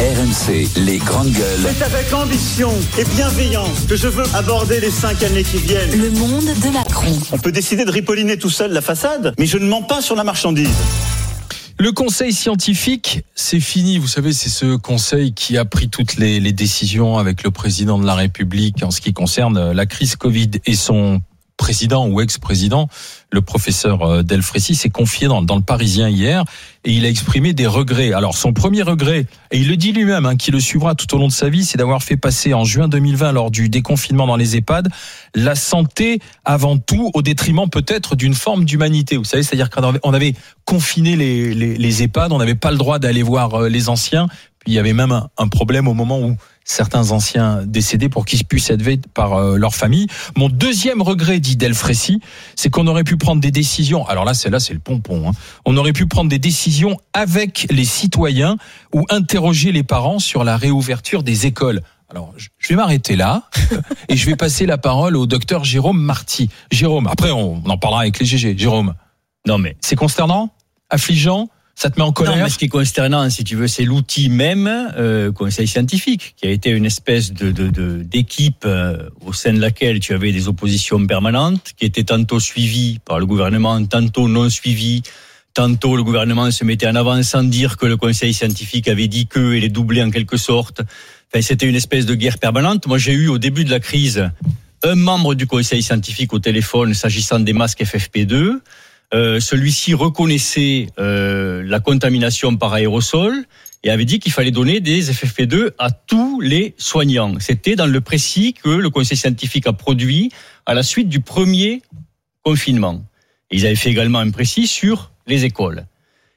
RMC, les grandes gueules. C'est avec ambition et bienveillance que je veux aborder les cinq années qui viennent. Le monde de Macron. On peut décider de ripolliner tout seul la façade, mais je ne mens pas sur la marchandise. Le conseil scientifique, c'est fini. Vous savez, c'est ce conseil qui a pris toutes les, les, décisions avec le président de la République en ce qui concerne la crise Covid et son président ou ex-président, le professeur euh, Delfrécy, s'est confié dans, le Parisien hier et il a exprimé des regrets. Alors son premier regret, et il le dit lui-même, hein, qui le suivra tout au long de sa vie, c'est d'avoir fait passer en juin 2020, lors du déconfinement dans les EHPAD, la santé avant tout, au détriment peut-être d'une forme d'humanité. Vous savez, c'est-à-dire qu'on avait confiné les, EHPAD, on n'avait pas le droit d'aller voir euh, les anciens, puis il y avait même un problème au moment où certains anciens décédés pour qu'ils puissent être vus par euh, leur famille. Mon deuxième regret, dit Delfrécy, c'est qu'on aurait pu prendre des décisions. Alors là, c'est là, c'est le pompon. Hein. On aurait pu prendre des décisions avec les citoyens ou interroger les parents sur la réouverture des écoles. Alors, je vais m'arrêter là et je vais passer la parole au docteur Jérôme Marty. Jérôme, après on en parlera avec les GG. Jérôme. Non mais c'est consternant, affligeant? Ça te met en colère ce qui est consternant, si tu veux, c'est l'outil même, euh, conseil scientifique, qui a été une espèce de d'équipe euh, au sein de laquelle tu avais des oppositions permanentes, qui étaient tantôt suivies par le gouvernement, tantôt non suivies. Tantôt, le gouvernement se mettait en avant sans dire que le conseil scientifique avait dit que et les doublait en quelque sorte. Enfin, c'était une espèce de guerre permanente. Moi, j'ai eu au début de la crise un membre du conseil scientifique au téléphone s'agissant des masques FFP2. Euh, celui-ci reconnaissait euh, la contamination par aérosol et avait dit qu'il fallait donner des FFP2 à tous les soignants. C'était dans le précis que le conseil scientifique a produit à la suite du premier confinement. Et ils avaient fait également un précis sur les écoles.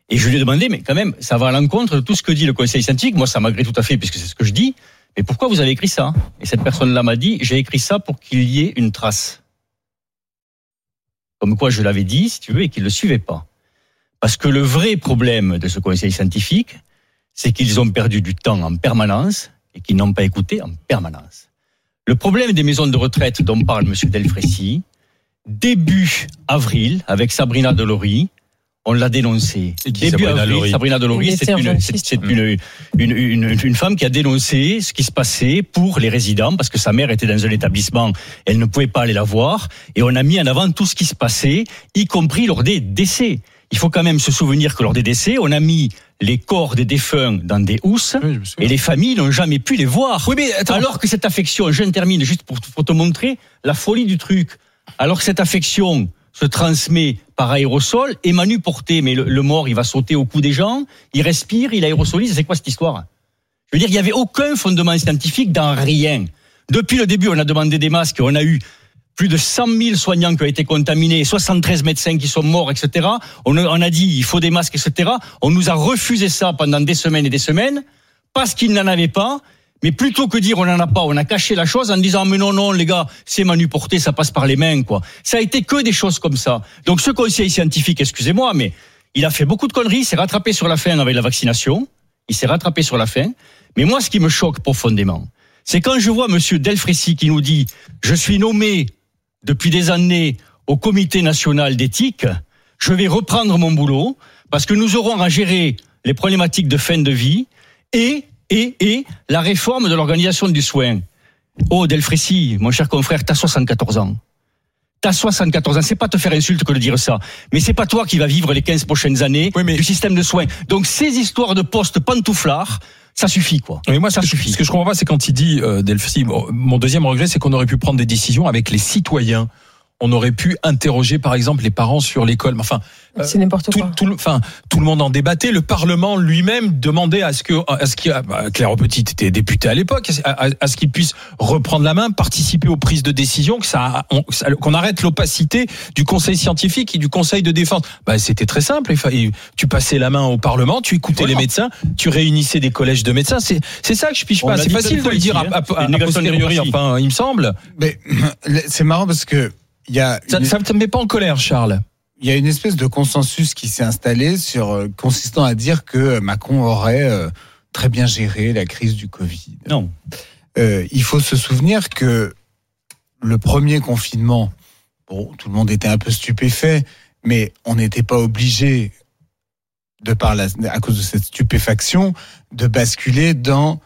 Et je lui ai demandé, mais quand même, ça va à l'encontre de tout ce que dit le conseil scientifique. Moi, ça m'agrée tout à fait, puisque c'est ce que je dis. Mais pourquoi vous avez écrit ça? Et cette personne-là m'a dit, j'ai écrit ça pour qu'il y ait une trace comme quoi je l'avais dit, si tu veux, et qu'ils ne le suivaient pas. Parce que le vrai problème de ce conseil scientifique, c'est qu'ils ont perdu du temps en permanence et qu'ils n'ont pas écouté en permanence. Le problème des maisons de retraite dont parle M. Delfrécy, début avril, avec Sabrina Delory, on l'a dénoncé. Début Sabrina avril, Sabrina Delory, c'est une, c'est une, une, une, une, femme qui a dénoncé ce qui se passait pour les résidents, parce que sa mère était dans un établissement, elle ne pouvait pas aller la voir, et on a mis en avant tout ce qui se passait, y compris lors des décès. Il faut quand même se souvenir que lors des décès, on a mis les corps des défunts dans des housses Oui, et les familles n'ont jamais pu les voir. Oui, mais attends. Alors que cette affection, je termine juste pour, pour te montrer la folie du truc. Alors que cette affection se transmet par aérosol, Emmanuel porté, mais le, le, mort, il va sauter au cou des gens, il respire, il aérosolise, c'est quoi cette histoire? Je veux dire, il n'y avait aucun fondement scientifique dans rien. Depuis le début, on a demandé des masques, on a eu plus de 100 000 soignants qui ont été contaminés, 73 médecins qui sont morts, etc. On a, on a dit, il faut des masques, etc. On nous a refusé ça pendant des semaines et des semaines, parce qu'ils n'en avaient pas, mais plutôt que dire on n'en a pas, on a caché la chose en disant mais non non les gars c'est Manu porté, ça passe par les mains quoi. Ça a été que des choses comme ça. Donc ce conseil scientifique, excusez-moi, mais il a fait beaucoup de conneries, il s'est rattrapé sur la fin avec la vaccination, il s'est rattrapé sur la fin. Mais moi ce qui me choque profondément, c'est quand je vois Monsieur Delfrécy qui nous dit je suis nommé depuis des années au Comité national d'éthique, je vais reprendre mon boulot parce que nous aurons à gérer les problématiques de fin de vie et et, et la réforme de l'organisation du soin. Oh, Delfrécy, mon cher confrère, t'as 74 ans. T'as 74 ans. C'est pas te faire insulte que de dire ça. Mais c'est pas toi qui vas vivre les 15 prochaines années Oui, mais- du système de soins. Donc, ces histoires de postes pantouflards, ça suffit, quoi. Mais moi, ça ce que, suffit. ce que je comprends pas, c'est quand il dit, euh, Delphi, bon, mon deuxième regret, c'est qu'on aurait pu prendre des décisions avec les citoyens. On aurait pu interroger, par exemple, les parents sur l'école. Mais Enfin, euh, C'est n'importe tout, quoi. tout le, enfin, tout le monde en débattait. Le Parlement lui-même demandait à ce que, à ce qu'il, bah, Claire Petit était député à l'époque, à, à- à ce qu'il puisse reprendre la main, participer aux prises de décision, que ça, on- ça- qu'on arrête l'opacité du Conseil scientifique et du Conseil de défense. Bah, c'était très simple. Il tu passais la main au Parlement, tu écoutais Voilà. les médecins, tu réunissais des collèges de médecins. C'est, c'est ça que je piche On pas. C'est facile de le dire à, à, hein. À démocratie. enfin, il me semble. Mais c'est marrant parce que y a Ça, une, ça te met pas en colère, Charles. il y a une espèce de consensus qui s'est installé sur euh, consistant à dire que Macron aurait euh, très bien géré la crise du Covid. Non. Euh, il faut se souvenir que le premier confinement, bon, tout le monde était un peu stupéfait, mais on n'était pas obligé de par la, à cause de cette stupéfaction, de basculer dans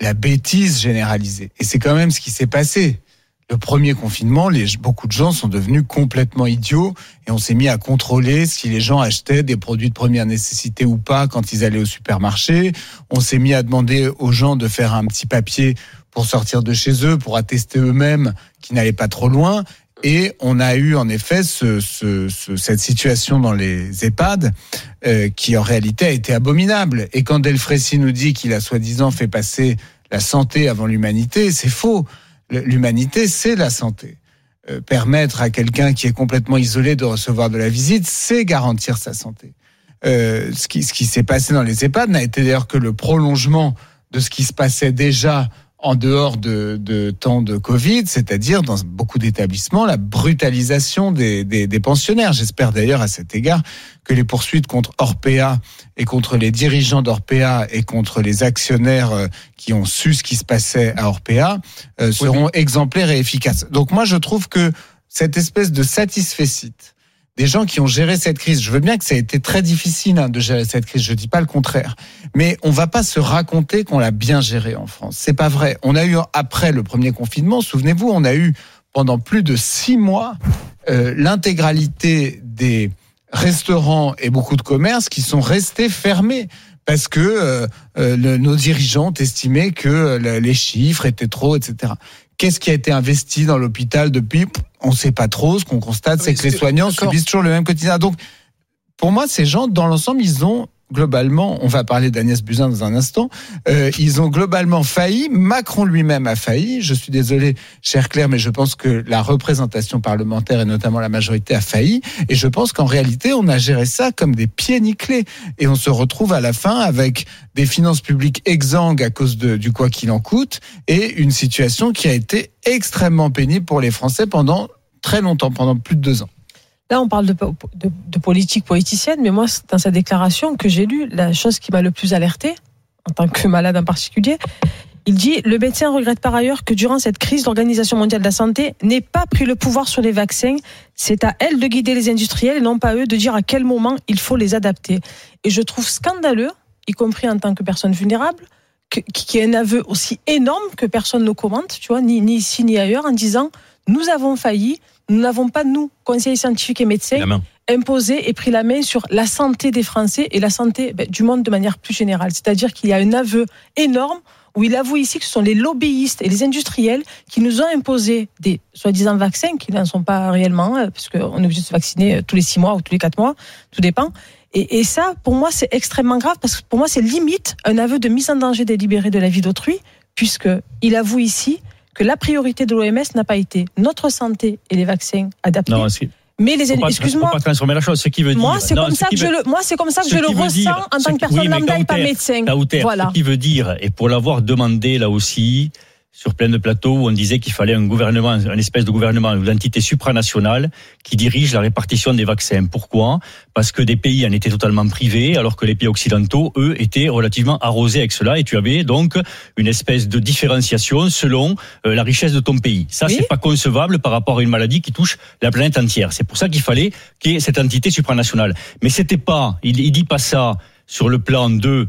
la bêtise généralisée. Et c'est quand même ce qui s'est passé. Le premier confinement, les, beaucoup de gens sont devenus complètement idiots et on s'est mis à contrôler si les gens achetaient des produits de première nécessité ou pas quand ils allaient au supermarché. On s'est mis à demander aux gens de faire un petit papier pour sortir de chez eux, pour attester eux-mêmes qu'ils n'allaient pas trop loin. Et on a eu en effet ce, ce, ce, cette situation dans les EHPAD euh, qui en réalité a été abominable. Et quand Delfrécy nous dit qu'il a soi-disant fait passer la santé avant l'humanité, c'est faux. L'humanité, c'est la santé. Euh, permettre à quelqu'un qui est complètement isolé de recevoir de la visite, c'est garantir sa santé. Euh, ce qui, ce qui s'est passé dans les EHPAD n'a été d'ailleurs que le prolongement de ce qui se passait déjà en dehors de, de temps de Covid, c'est-à-dire dans beaucoup d'établissements, la brutalisation des, des, des pensionnaires. J'espère d'ailleurs à cet égard que les poursuites contre Orpea et contre les dirigeants d'Orpea et contre les actionnaires euh, qui ont su ce qui se passait à Orpea euh, seront exemplaires et efficaces. Donc moi, je trouve que cette espèce de satisfait des gens qui ont géré cette crise. Je veux bien que ça a été très difficile hein, de gérer cette crise. Je dis pas le contraire, mais on va pas se raconter qu'on l'a bien géré en France. C'est pas vrai. On a eu après le premier confinement, souvenez-vous, on a eu pendant plus de six mois euh, l'intégralité des restaurants et beaucoup de commerces qui sont restés fermés parce que euh, euh, nos dirigeants ont estimé que euh, les chiffres étaient trop, etc. Qu'est-ce qui a été investi dans l'hôpital depuis? On ne sait pas trop. Ce qu'on constate, c'est que les soignants subissent toujours le même quotidien. Donc, pour moi, ces gens, dans l'ensemble, ils ont globalement, on va parler d'Agnès Buzyn dans un instant, euh, ils ont globalement failli. Macron lui-même a failli. Je suis désolé, cher Claire, mais je pense que la représentation parlementaire et notamment la majorité a failli. Et je pense qu'en réalité, on a géré ça comme des pieds nickelés. Et on se retrouve à la fin avec des finances publiques exsangues à cause de, du quoi qu'il en coûte et une situation qui a été extrêmement pénible pour les Français pendant très longtemps, pendant plus de deux ans. Là, on parle de, de, politique politicienne, mais moi, dans sa déclaration que j'ai lue, la chose qui m'a le plus alerté, en tant que malade en particulier, il dit Le médecin regrette par ailleurs que durant cette crise, l'Organisation mondiale de la santé n'ait pas pris le pouvoir sur les vaccins. C'est à elle de guider les industriels et non pas eux de dire à quel moment il faut les adapter. Et je trouve scandaleux, y compris en tant que personne vulnérable, qui est un aveu aussi énorme que personne ne commente, tu vois, ni ici ni ailleurs, en disant nous avons failli, nous n'avons pas, nous, conseillers scientifiques et médecins, imposé et pris la main sur la santé des Français et la santé ben, du monde de manière plus générale. C'est-à-dire qu'il y a un aveu énorme où il avoue ici que ce sont les lobbyistes et les industriels qui nous ont imposé des soi-disant vaccins qui n'en sont pas réellement, euh, parce qu'on est obligé de se vacciner euh, tous les six mois ou tous les quatre mois, tout dépend. Et, et ça, pour moi, c'est extrêmement grave parce que pour moi, c'est limite un aveu de mise en danger délibérée de la vie d'autrui, puisque il avoue ici que la priorité de l'OMS n'a pas été notre santé et les vaccins adaptés. Non, mais les excuse-moi. Pas transformer la chose. Ce qui veut moi, dire. c'est comme, ça que je le, moi, c'est comme ça que je le ressens dire, en tant que personne oui, lambda et pas médecin. voilà. Ce qui veut dire, et pour l'avoir demandé là aussi, sur plein de plateaux où on disait qu'il fallait un gouvernement, une espèce de gouvernement ou d'entité supranationale qui dirige la répartition des vaccins. Pourquoi? Parce que des pays en étaient totalement privés, alors que les pays occidentaux, eux, étaient relativement arrosés avec cela. Et tu avais donc une espèce de différenciation selon euh, la richesse de ton pays. Ça, oui. c'est pas concevable par rapport à une maladie qui touche la planète entière. C'est pour ça qu'il fallait qu'il y ait cette entité supranationale. Mais c'était pas, il, il dit pas ça sur le plan de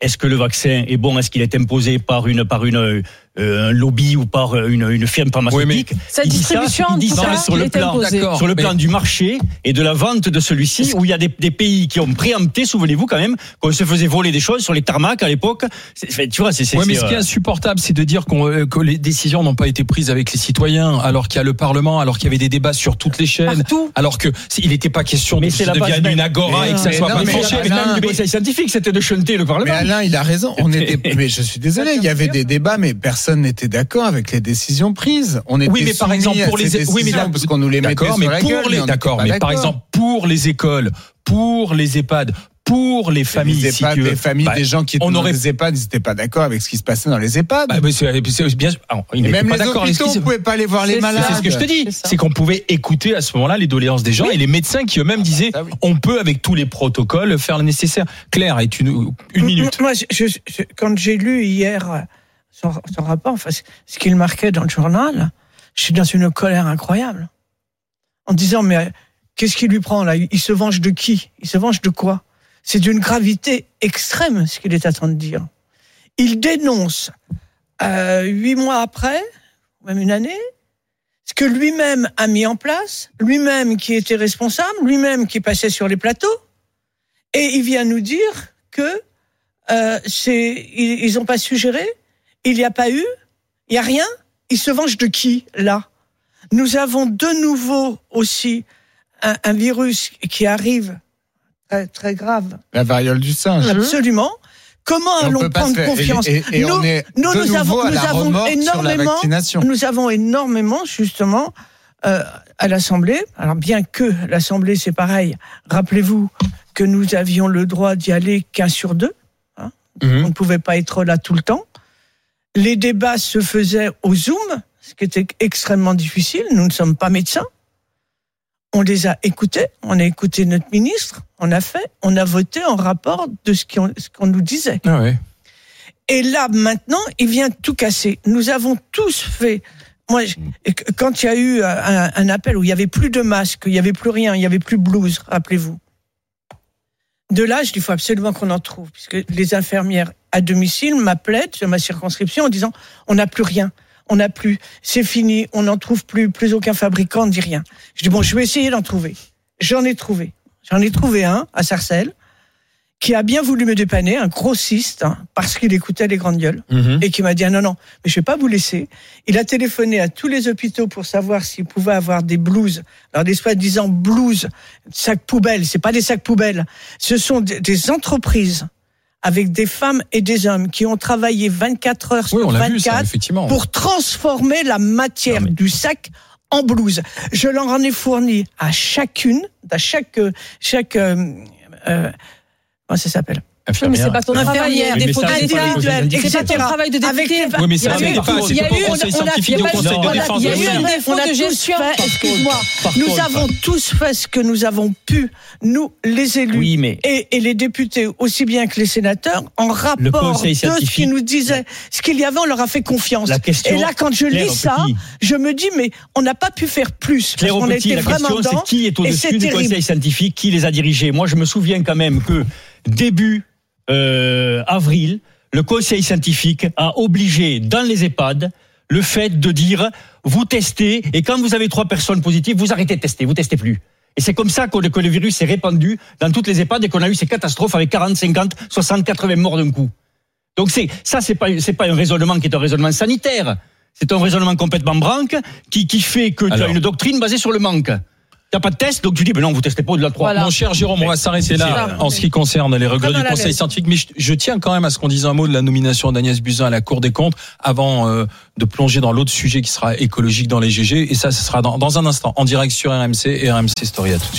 est-ce que le vaccin est bon Est-ce qu'il est imposé par une par une un lobby ou par une, une firme pharmaceutique. Oui, Sa distribution, ça, dit ça sur le plan, sur le plan du marché et de la vente de celui-ci, où il y a des, des, pays qui ont préempté, souvenez-vous quand même, qu'on se faisait voler des choses sur les tarmacs à l'époque. Tu vois, c'est. Ouais, mais ce qui est insupportable, c'est de dire qu'on euh, que les décisions n'ont pas été prises avec les citoyens, alors qu'il y a le Parlement, alors qu'il y avait des débats sur toutes les chaînes, Partout. alors que il n'était pas question mais que ça devienne une agora mais et que ça soit pas. Mais conseil scientifique, c'était de chanter le Parlement. Mais Alain, il a raison. On était. Mais je suis désolé, il y avait des débats, mais personne n'était d'accord avec les décisions prises. On était oui, mais par exemple pour les oui, mais parce qu'on nous les mettait sur mais la pour gueule, les d'accord, mais par exemple pour les écoles, pour les EHPAD, pour les familles, les EHPAD, si les familles bah, des gens qui étaient on dans aurait... les EHPAD, ils n'étaient pas d'accord avec ce qui se passait dans les EHPAD. Bah, mais c'est, c'est bien, alors, ils Et même pas les d'accord hôpitaux, avec ce on pouvait pas aller voir les malades. C'est ce que je te dis. C'est qu'on pouvait écouter à ce moment-là les doléances des gens oui. et les médecins qui eux-mêmes disaient ah, oui. on peut avec tous les protocoles faire le nécessaire. Claire, est une, une minute. Moi, je, je, quand j'ai lu hier son, rapport, enfin, ce qu'il marquait dans le journal, je suis dans une colère incroyable. En disant, mais qu'est-ce qui lui prend là? Il se venge de qui? Il se venge de quoi? C'est d'une gravité extrême ce qu'il est train de dire. Il dénonce euh, huit mois après, même une année, ce que lui-même a mis en place, lui-même qui était responsable, lui-même qui passait sur les plateaux, et il vient nous dire que euh, ils n'ont pas suggéré, il n'y a pas eu, il n'y a rien. Ils se vengent de qui là? Nous avons de nouveau aussi un, un virus qui arrive très, très grave. La variole du singe. Absolument. Comment Et on allons peut pas prendre confiance? et, et- et Nous- on est nous, de nous nouveau avons- à nous la avons remorque sur la énormément-. Nous avons énormément, justement, euh, à l'Assemblée. Alors, bien que l'Assemblée, c'est pareil, rappelez-vous que nous avions le droit d'y aller qu'un sur deux. hein. Mhm. On ne pouvait pas être là tout le temps. Les débats se faisaient au Zoom, ce qui était extrêmement difficile. Nous ne sommes pas médecins. On les a écoutés, on a écouté notre ministre, on a fait, on a voté en rapport de ce qu'on nous disait. Ah ouais. Et là, maintenant, il vient tout casser. Nous avons tous fait. Moi, quand il y a eu un, un appel où il y avait plus de masques, il y avait plus rien, il y avait plus de blouse, rappelez-vous. De dis, il faut absolument qu'on en trouve, puisque les infirmières à domicile m'appelaient sur ma circonscription en disant, on n'a plus rien, on n'a plus, c'est fini, on n'en trouve plus, plus aucun fabricant ne dit rien. Je dis, bon, je vais essayer d'en trouver. J'en ai trouvé. J'en ai trouvé un à Sarcelles qui a bien voulu me dépanner, un grossiste, hein, parce qu'il écoutait les grandes gueules, Mhm. et qui m'a dit ah non, non, mais je vais pas vous laisser. Il a téléphoné à tous les hôpitaux pour savoir s'il pouvait avoir des blouses. Alors des soi-disant blouses, sacs poubelles, c'est pas des sacs poubelles, ce sont des, des entreprises avec des femmes et des hommes qui ont travaillé 24 heures Oui, sur vu 24 ça, pour transformer la matière Non, mais- du sac en blouse. Je leur en ai fourni à chacune, à chaque chaque euh, euh, comment ça s'appelle Oui, mais c'est pas ton travail. Pas ton etc. travail de député. Oui, mais ça Il y a fait eu- pas. il C'est y a pas conseil scientifique de conseil défense il y a de eu un défaut de gestion. Excuse-moi. Nous avons tous fait ce que nous avons pu, nous, les élus. Et, les députés, aussi bien que les sénateurs, en rapport de ce qu'ils nous disaient, ce qu'il y avait, on leur a fait confiance. la question. Et là, quand je lis ça, je me dis, mais on n'a pas pu faire plus. Claire Petit, la vraiment question, c'est qui est au-dessus du conseil scientifique, qui les a dirigés? Moi, je me souviens quand même que début euh, avril, le conseil scientifique a obligé dans les EHPAD le fait de dire vous testez et quand vous avez trois personnes positives, vous arrêtez de tester, vous testez plus. Et c'est comme ça que le, que le virus s'est répandu dans toutes les EHPAD et qu'on a eu ces catastrophes avec 40, 50, 60, 80 morts d'un coup. Donc c'est ça, c'est pas c'est pas un raisonnement qui est un raisonnement sanitaire. C'est un raisonnement complètement branque qui, qui fait que tu as une doctrine basée sur le manque. T'as pas de test, donc tu dis, ben non, vous testez pas au-delà de 3. Voilà. Mon cher Jérôme, on va s'arrêter là en ce qui concerne les regrets du Conseil scientifique. Mais je, je tiens quand même à ce qu'on dise un mot de la nomination d'Agnès Buzyn à la Cour des comptes avant euh, de plonger dans l'autre sujet qui sera écologique dans les GG. Et ça, ce sera dans, dans un instant en direct sur RMC et RMC Story. À tout de suite.